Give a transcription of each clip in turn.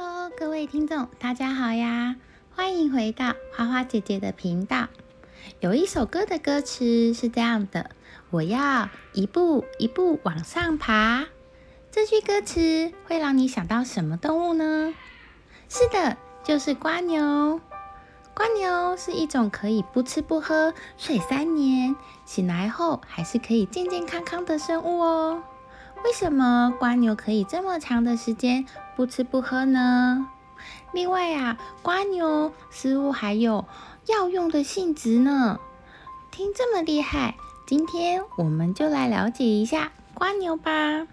喽各位听众，大家好呀！欢迎回到花花姐姐的频道。有一首歌的歌词是这样的：“我要一步一步往上爬。”这句歌词会让你想到什么动物呢？是的，就是瓜牛。瓜牛是一种可以不吃不喝睡三年，醒来后还是可以健健康康的生物哦。为什么瓜牛可以这么长的时间不吃不喝呢？另外啊，瓜牛似乎还有药用的性质呢。听这么厉害，今天我们就来了解一下瓜牛吧。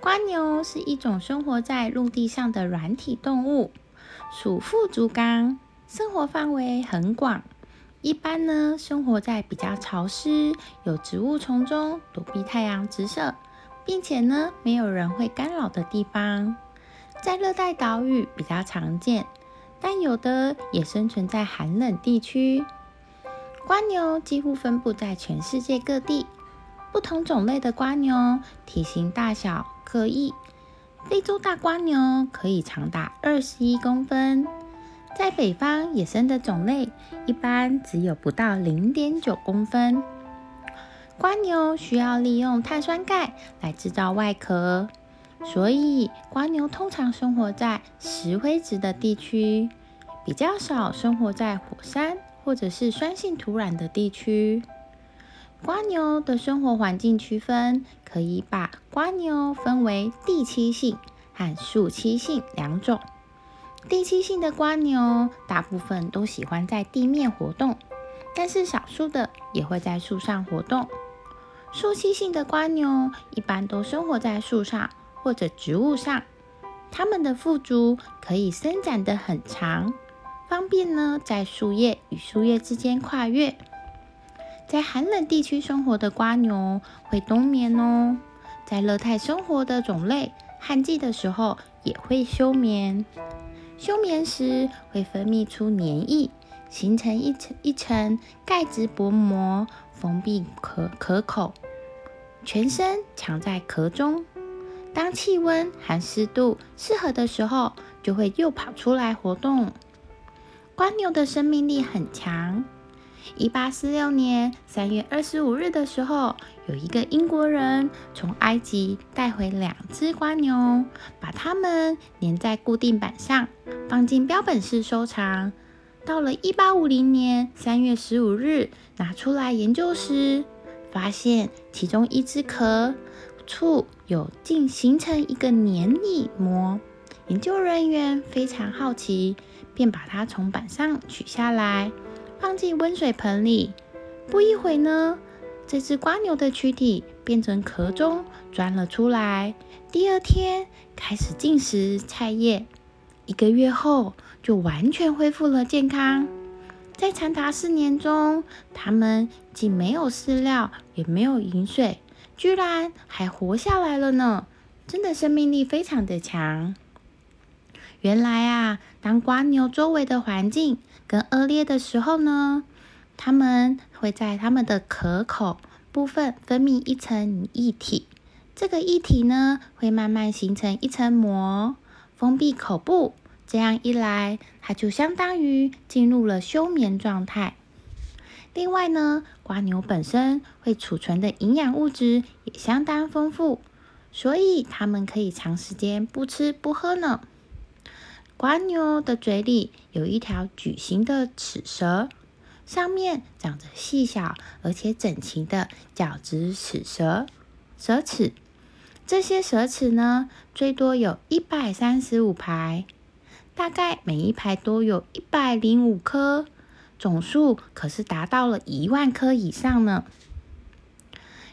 瓜牛是一种生活在陆地上的软体动物，属腹足纲，生活范围很广。一般呢，生活在比较潮湿、有植物丛中，躲避太阳直射。并且呢，没有人会干扰的地方，在热带岛屿比较常见，但有的也生存在寒冷地区。瓜牛几乎分布在全世界各地，不同种类的瓜牛体型大小各异。非洲大瓜牛可以长达二十一公分，在北方野生的种类一般只有不到零点九公分。瓜牛需要利用碳酸钙来制造外壳，所以瓜牛通常生活在石灰质的地区，比较少生活在火山或者是酸性土壤的地区。瓜牛的生活环境区分，可以把瓜牛分为地栖性和树栖性两种。地栖性的瓜牛大部分都喜欢在地面活动，但是少数的也会在树上活动。树栖性的瓜牛一般都生活在树上或者植物上，它们的腹足可以伸展得很长，方便呢在树叶与树叶之间跨越。在寒冷地区生活的瓜牛会冬眠哦，在热带生活的种类，旱季的时候也会休眠。休眠时会分泌出黏液，形成一层一层钙质薄膜。封闭壳壳口，全身藏在壳中。当气温和湿度适合的时候，就会又跑出来活动。瓜牛的生命力很强。一八四六年三月二十五日的时候，有一个英国人从埃及带回两只瓜牛，把它们粘在固定板上，放进标本室收藏。到了一八五零年三月十五日，拿出来研究时，发现其中一只壳处有竟形成一个黏液膜。研究人员非常好奇，便把它从板上取下来，放进温水盆里。不一会呢，这只瓜牛的躯体变成壳中钻了出来。第二天开始进食菜叶。一个月后，就完全恢复了健康。在长达四年中，它们既没有饲料，也没有饮水，居然还活下来了呢！真的生命力非常的强。原来啊，当瓜牛周围的环境更恶劣的时候呢，它们会在它们的壳口部分分泌一层液体，这个液体呢，会慢慢形成一层膜。封闭口部，这样一来，它就相当于进入了休眠状态。另外呢，瓜牛本身会储存的营养物质也相当丰富，所以它们可以长时间不吃不喝呢。瓜牛的嘴里有一条矩形的齿舌，上面长着细小而且整齐的角质齿舌舌齿。这些舌齿呢，最多有一百三十五排，大概每一排都有一百零五颗，总数可是达到了一万颗以上呢。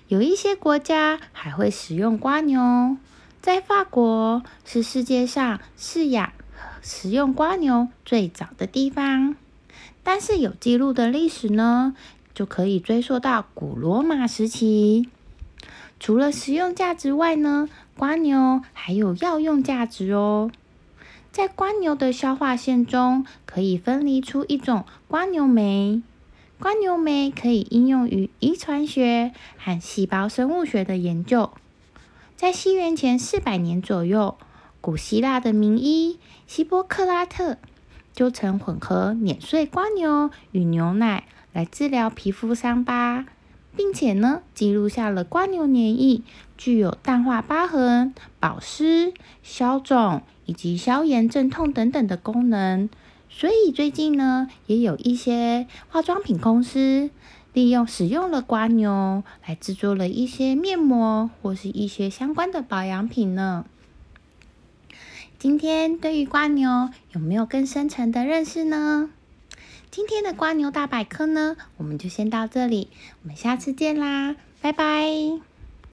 有一些国家还会使用瓜牛，在法国是世界上饲养食用瓜牛最早的地方，但是有记录的历史呢，就可以追溯到古罗马时期。除了食用价值外呢，瓜牛还有药用价值哦。在瓜牛的消化腺中，可以分离出一种瓜牛酶。瓜牛酶可以应用于遗传学和细胞生物学的研究。在西元前四百年左右，古希腊的名医希波克拉特就曾混合碾碎瓜牛与牛奶来治疗皮肤伤疤，并且呢，记录下了瓜牛粘液具有淡化疤痕、保湿、消肿以及消炎、镇痛等等的功能。所以最近呢，也有一些化妆品公司利用使用了瓜牛来制作了一些面膜或是一些相关的保养品呢。今天对于瓜牛有没有更深层的认识呢？今天的瓜牛大百科呢，我们就先到这里，我们下次见啦，拜拜。